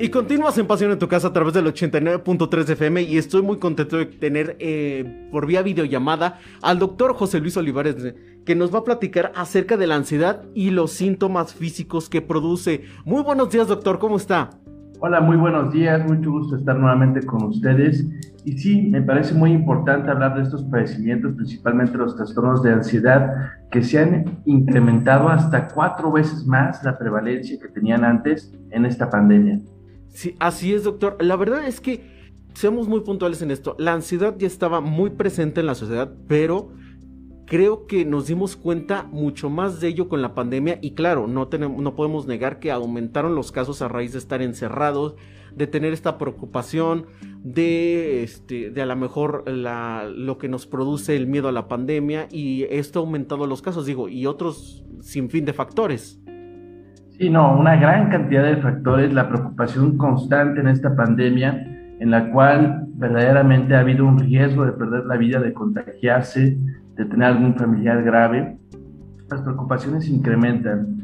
Y continúas en Pasión en tu casa a través del 89.3 FM y estoy muy contento de tener eh, por vía videollamada al doctor José Luis Olivares que nos va a platicar acerca de la ansiedad y los síntomas físicos que produce. Muy buenos días doctor, ¿cómo está? Hola, muy buenos días, mucho gusto estar nuevamente con ustedes. Y sí, me parece muy importante hablar de estos padecimientos, principalmente los trastornos de ansiedad, que se han incrementado hasta cuatro veces más la prevalencia que tenían antes en esta pandemia. Sí, así es, doctor. La verdad es que seamos muy puntuales en esto. La ansiedad ya estaba muy presente en la sociedad, pero creo que nos dimos cuenta mucho más de ello con la pandemia y claro, no, tenemos, no podemos negar que aumentaron los casos a raíz de estar encerrados, de tener esta preocupación, de, este, de a lo mejor la, lo que nos produce el miedo a la pandemia y esto ha aumentado los casos, digo, y otros sin fin de factores. Sí, no, una gran cantidad de factores, la preocupación constante en esta pandemia, en la cual verdaderamente ha habido un riesgo de perder la vida, de contagiarse, de tener algún familiar grave. Las preocupaciones incrementan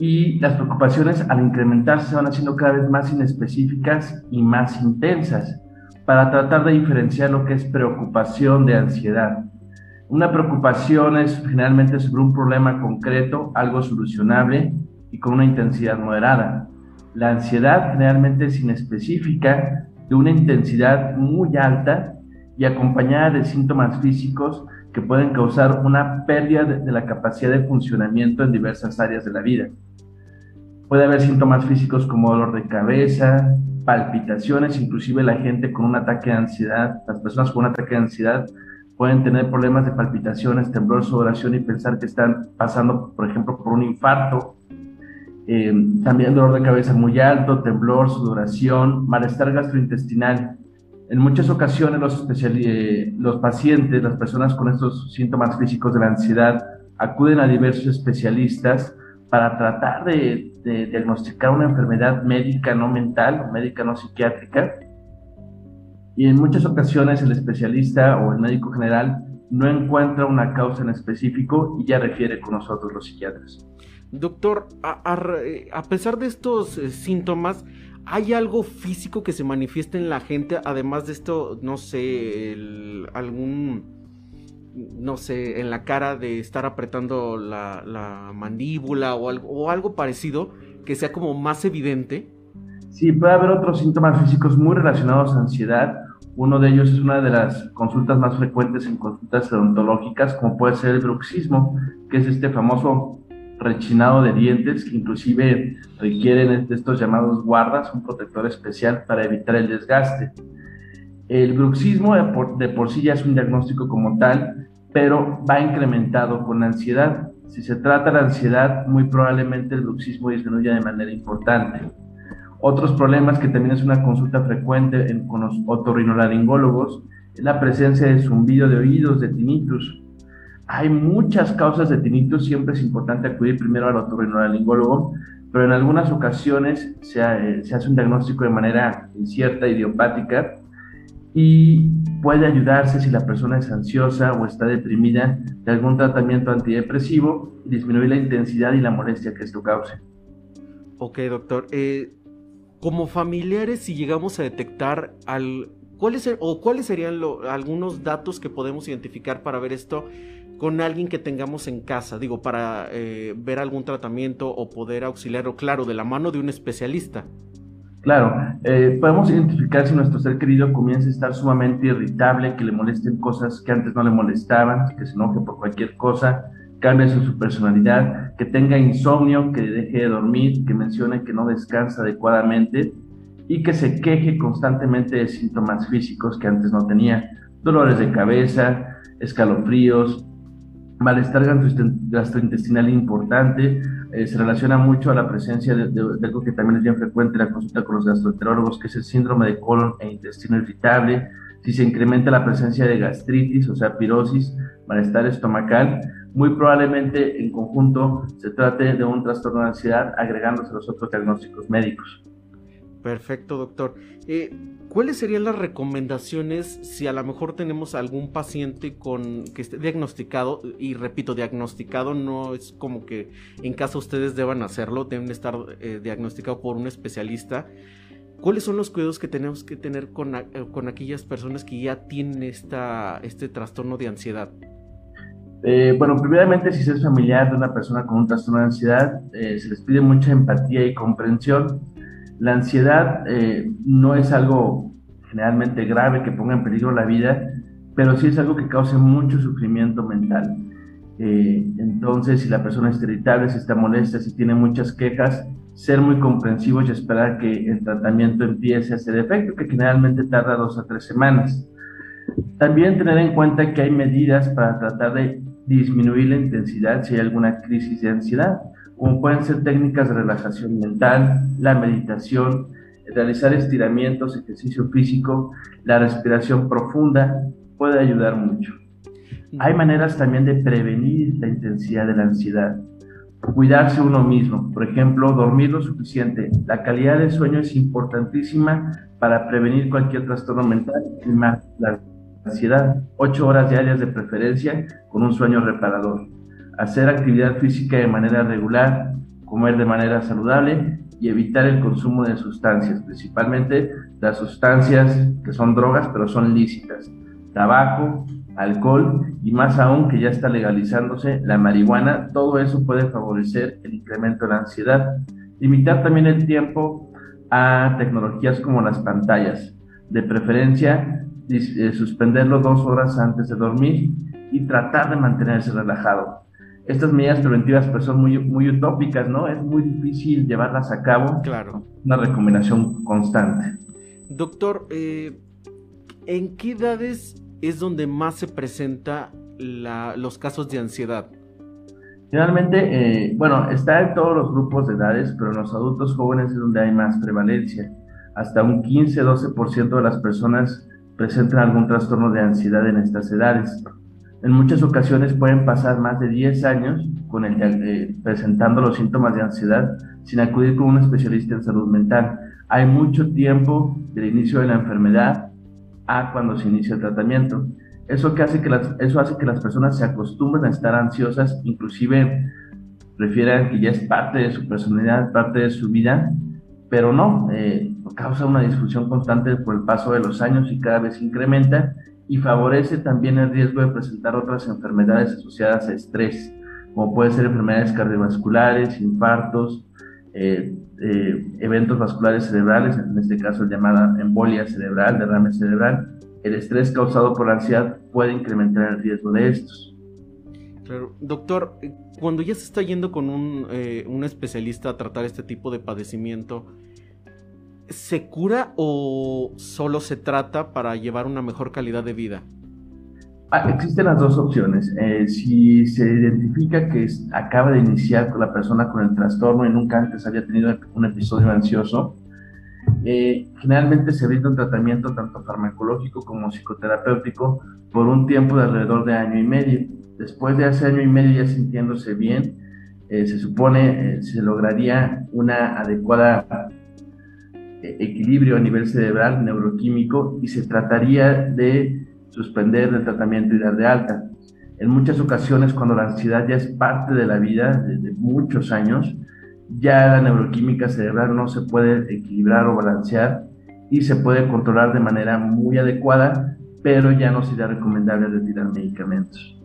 y las preocupaciones al incrementarse se van haciendo cada vez más inespecíficas y más intensas para tratar de diferenciar lo que es preocupación de ansiedad. Una preocupación es generalmente sobre un problema concreto, algo solucionable, y con una intensidad moderada. La ansiedad generalmente es inespecífica, de una intensidad muy alta y acompañada de síntomas físicos que pueden causar una pérdida de, la capacidad de funcionamiento en diversas áreas de la vida. Puede haber síntomas físicos como dolor de cabeza, palpitaciones, inclusive la gente con un ataque de ansiedad, las personas con un ataque de ansiedad pueden tener problemas de palpitaciones, temblor, sudoración y pensar que están pasando, por ejemplo, por un infarto eh, también dolor de cabeza muy alto, temblor, sudoración, malestar gastrointestinal. En muchas ocasiones los, eh, los pacientes, las personas con estos síntomas físicos de la ansiedad, acuden a diversos especialistas para tratar de, de diagnosticar una enfermedad médica no mental médica no psiquiátrica. Y en muchas ocasiones el especialista o el médico general no encuentra una causa en específico y ya refiere con nosotros los psiquiatras. Doctor, a, pesar de estos eh, síntomas, ¿hay algo físico que se manifieste en la gente? Además de esto, no sé, algún, no sé, en la cara de estar apretando la, mandíbula o algo, o algo parecido que sea como más evidente. Sí, puede haber otros síntomas físicos muy relacionados a ansiedad. Uno de ellos es una de las consultas más frecuentes en consultas odontológicas, como puede ser el bruxismo, que es este famoso rechinado de dientes que inclusive requieren de estos llamados guardas, un protector especial para evitar el desgaste. El bruxismo de por, sí ya es un diagnóstico como tal, pero va incrementado con la ansiedad. Si se trata de ansiedad, muy probablemente el bruxismo disminuya de manera importante. Otros problemas que también es una consulta frecuente en, con los otorrinolaringólogos es la presencia de zumbido de oídos, de tinnitus, hay muchas causas de tinnitus, siempre es importante acudir primero al otorrinolaringólogo, pero en algunas ocasiones se, eh, se, hace un diagnóstico de manera incierta, idiopática, y puede ayudarse si la persona es ansiosa o está deprimida de algún tratamiento antidepresivo y disminuir la intensidad y la molestia que esto cause. Ok, doctor. Eh, como familiares, si llegamos a detectar al... ¿Cuáles, o cuáles serían algunos datos que podemos identificar para ver esto? Con alguien que tengamos en casa, digo, para eh, ver algún tratamiento o poder auxiliarlo, claro, de la mano de un especialista. Claro, eh, podemos identificar si nuestro ser querido comienza a estar sumamente irritable, que le molesten cosas que antes no le molestaban, que se enoje por cualquier cosa, cambie su personalidad, que tenga insomnio, que deje de dormir, que mencione que no descansa adecuadamente y que se queje constantemente de síntomas físicos que antes no tenía, dolores de cabeza, escalofríos, malestar gastrointestinal importante, eh, se relaciona mucho a la presencia de, algo que también es bien frecuente en la consulta con los gastroenterólogos, que es el síndrome de colon e intestino irritable, si se incrementa la presencia de gastritis, o sea, pirosis, malestar estomacal, muy probablemente en conjunto se trate de un trastorno de ansiedad agregándose a los otros diagnósticos médicos. Perfecto, doctor. Eh, ¿Cuáles serían las recomendaciones si a lo mejor tenemos algún paciente con que esté diagnosticado? Y repito, diagnosticado no es como que en caso ustedes deban hacerlo, deben estar eh, diagnosticados por un especialista. ¿cuáles son los cuidados que tenemos que tener con, con aquellas personas que ya tienen esta, este trastorno de ansiedad? Eh, bueno, primeramente, si se es familiar de una persona con un trastorno de ansiedad, eh, se les pide mucha empatía y comprensión. La ansiedad eh, no es algo generalmente grave que ponga en peligro la vida, pero sí es algo que cause mucho sufrimiento mental. entonces, si la persona es irritable, si está molesta, si tiene muchas quejas, ser muy comprensivos y esperar que el tratamiento empiece a hacer efecto, que generalmente tarda dos a tres semanas. También tener en cuenta que hay medidas para tratar de disminuir la intensidad si hay alguna crisis de ansiedad, como pueden ser técnicas de relajación mental, la meditación, realizar estiramientos, ejercicio físico, la respiración profunda, puede ayudar mucho. Hay maneras también de prevenir la intensidad de la ansiedad. Cuidarse uno mismo, por ejemplo, dormir lo suficiente. La calidad del sueño es importantísima para prevenir cualquier trastorno mental y más la ansiedad, ocho horas diarias de preferencia con un sueño reparador, hacer actividad física de manera regular, comer de manera saludable y evitar el consumo de sustancias, principalmente las sustancias que son drogas pero son lícitas, tabaco, alcohol y más aún que ya está legalizándose la marihuana, todo eso puede favorecer el incremento de la ansiedad. Limitar también el tiempo a tecnologías como las pantallas, de preferencia eh, suspenderlo dos horas antes de dormir y tratar de mantenerse relajado. Estas medidas preventivas pues, son muy, muy utópicas, ¿no? Es muy difícil llevarlas a cabo. Claro. Una recomendación constante. Doctor, eh, ¿en qué edades es donde más se presenta los casos de ansiedad? Generalmente, eh, bueno, está en todos los grupos de edades, pero en los adultos jóvenes es donde hay más prevalencia. Hasta un 15-12% de las personas presentan algún trastorno de ansiedad en estas edades. En muchas ocasiones pueden pasar más de 10 años con el, eh, presentando los síntomas de ansiedad sin acudir con un especialista en salud mental. Hay mucho tiempo del inicio de la enfermedad a cuando se inicia el tratamiento. Eso, hace que las, eso hace que las personas se acostumbren a estar ansiosas, inclusive prefieran que ya es parte de su personalidad, parte de su vida, pero no, eh, causa una disfunción constante por el paso de los años y cada vez incrementa y favorece también el riesgo de presentar otras enfermedades asociadas a estrés, como pueden ser enfermedades cardiovasculares, infartos, eh, eh, eventos vasculares cerebrales, en este caso llamada embolia cerebral, derrame cerebral. El estrés causado por ansiedad puede incrementar el riesgo de estos. Doctor, cuando ya se está yendo con un, eh, un especialista a tratar este tipo de padecimiento, ¿se cura o solo se trata para llevar una mejor calidad de vida? Ah, existen las dos opciones. Eh, si se identifica que acaba de iniciar con la persona con el trastorno y nunca antes había tenido un episodio ansioso, eh, generalmente se brinda un tratamiento tanto farmacológico como psicoterapéutico por un tiempo de alrededor de año y medio. Después de ese año y medio ya sintiéndose bien, eh, se supone se lograría una adecuada equilibrio a nivel cerebral, neuroquímico, y se trataría de suspender el tratamiento y dar de alta. En muchas ocasiones, cuando la ansiedad ya es parte de la vida desde muchos años, ya la neuroquímica cerebral no se puede equilibrar o balancear y se puede controlar de manera muy adecuada, pero ya no sería recomendable retirar medicamentos.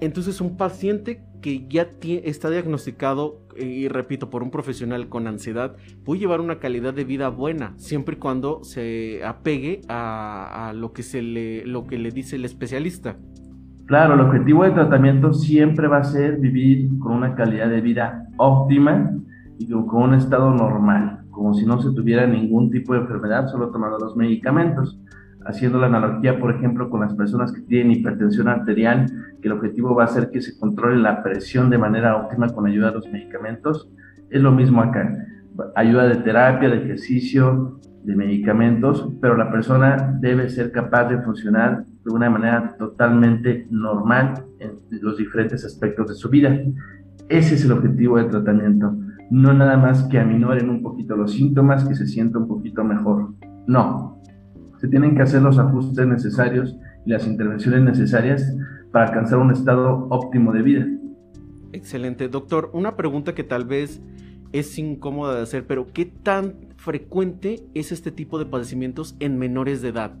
Entonces, un paciente que ya está diagnosticado, y repito, por un profesional con ansiedad, puede llevar una calidad de vida buena, siempre y cuando se apegue a, lo, que se le, lo que le dice el especialista. Claro, el objetivo del tratamiento siempre va a ser vivir con una calidad de vida óptima y con un estado normal, como si no se tuviera ningún tipo de enfermedad, solo tomando los medicamentos haciendo la analogía, por ejemplo, con las personas que tienen hipertensión arterial, que el objetivo va a ser que se controle la presión de manera óptima con ayuda de los medicamentos, es lo mismo acá. Ayuda de terapia, de ejercicio, de medicamentos, pero la persona debe ser capaz de funcionar de una manera totalmente normal en los diferentes aspectos de su vida. Ese es el objetivo del tratamiento. No nada más que aminoren un poquito los síntomas, que se sienta un poquito mejor. No, se tienen que hacer los ajustes necesarios y las intervenciones necesarias para alcanzar un estado óptimo de vida. Excelente. Doctor, una pregunta que tal vez es incómoda de hacer, pero ¿qué tan frecuente es este tipo de padecimientos en menores de edad?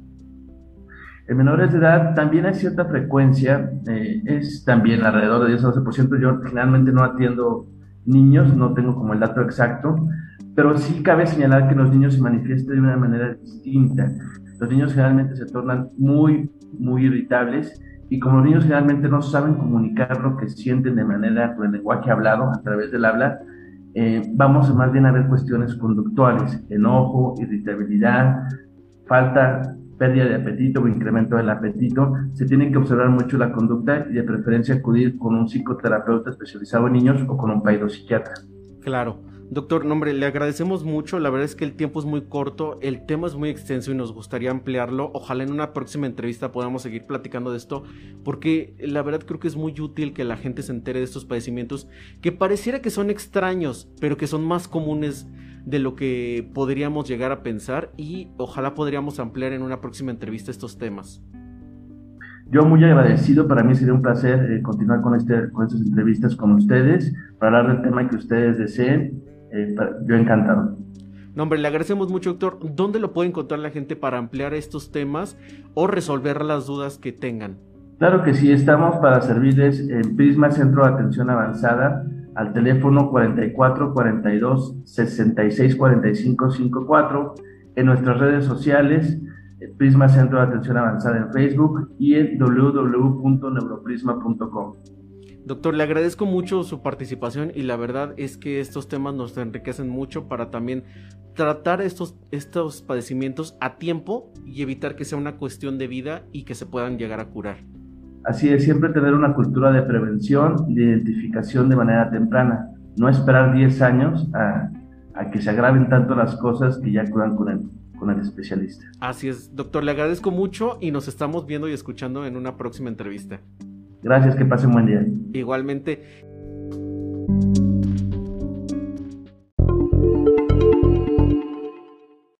En menores de edad también hay cierta frecuencia, eh, es también alrededor de 10 a 12%. Yo generalmente no atiendo niños, no tengo como el dato exacto, pero sí cabe señalar que los niños se manifiestan de una manera distinta. Los niños generalmente se tornan muy, muy irritables y como los niños generalmente no saben comunicar lo que sienten de manera con el lenguaje hablado, a través del habla, eh, vamos más bien a ver cuestiones conductuales, enojo, irritabilidad, falta, pérdida de apetito o incremento del apetito. Se tiene que observar mucho la conducta y de preferencia acudir con un psicoterapeuta especializado en niños o con un psiquiatra. Claro. Doctor, nombre, le agradecemos mucho. La verdad es que el tiempo es muy corto, el tema es muy extenso y nos gustaría ampliarlo. Ojalá en una próxima entrevista podamos seguir platicando de esto, porque la verdad creo que es muy útil que la gente se entere de estos padecimientos que pareciera que son extraños, pero que son más comunes de lo que podríamos llegar a pensar y ojalá podríamos ampliar en una próxima entrevista estos temas. Yo muy agradecido, para mí sería un placer eh, continuar con, este, con estas entrevistas con ustedes, para hablar del tema que ustedes deseen eh, yo encantado. No, hombre, le agradecemos mucho, doctor. ¿Dónde lo puede encontrar la gente para ampliar estos temas o resolver las dudas que tengan? Claro que sí, estamos para servirles en Prisma Centro de Atención Avanzada al teléfono 44 42 66 45 54 en nuestras redes sociales Prisma Centro de Atención Avanzada en Facebook y en www.neuroprisma.com. Doctor, le agradezco mucho su participación y la verdad es que estos temas nos enriquecen mucho para también tratar estos, estos padecimientos a tiempo y evitar que sea una cuestión de vida y que se puedan llegar a curar. Así es, siempre tener una cultura de prevención y de identificación de manera temprana. No esperar 10 años a, a que se agraven tanto las cosas que ya acudan con el, con el especialista. Así es, doctor, le agradezco mucho y nos estamos viendo y escuchando en una próxima entrevista. Gracias, que pasen buen día. Igualmente.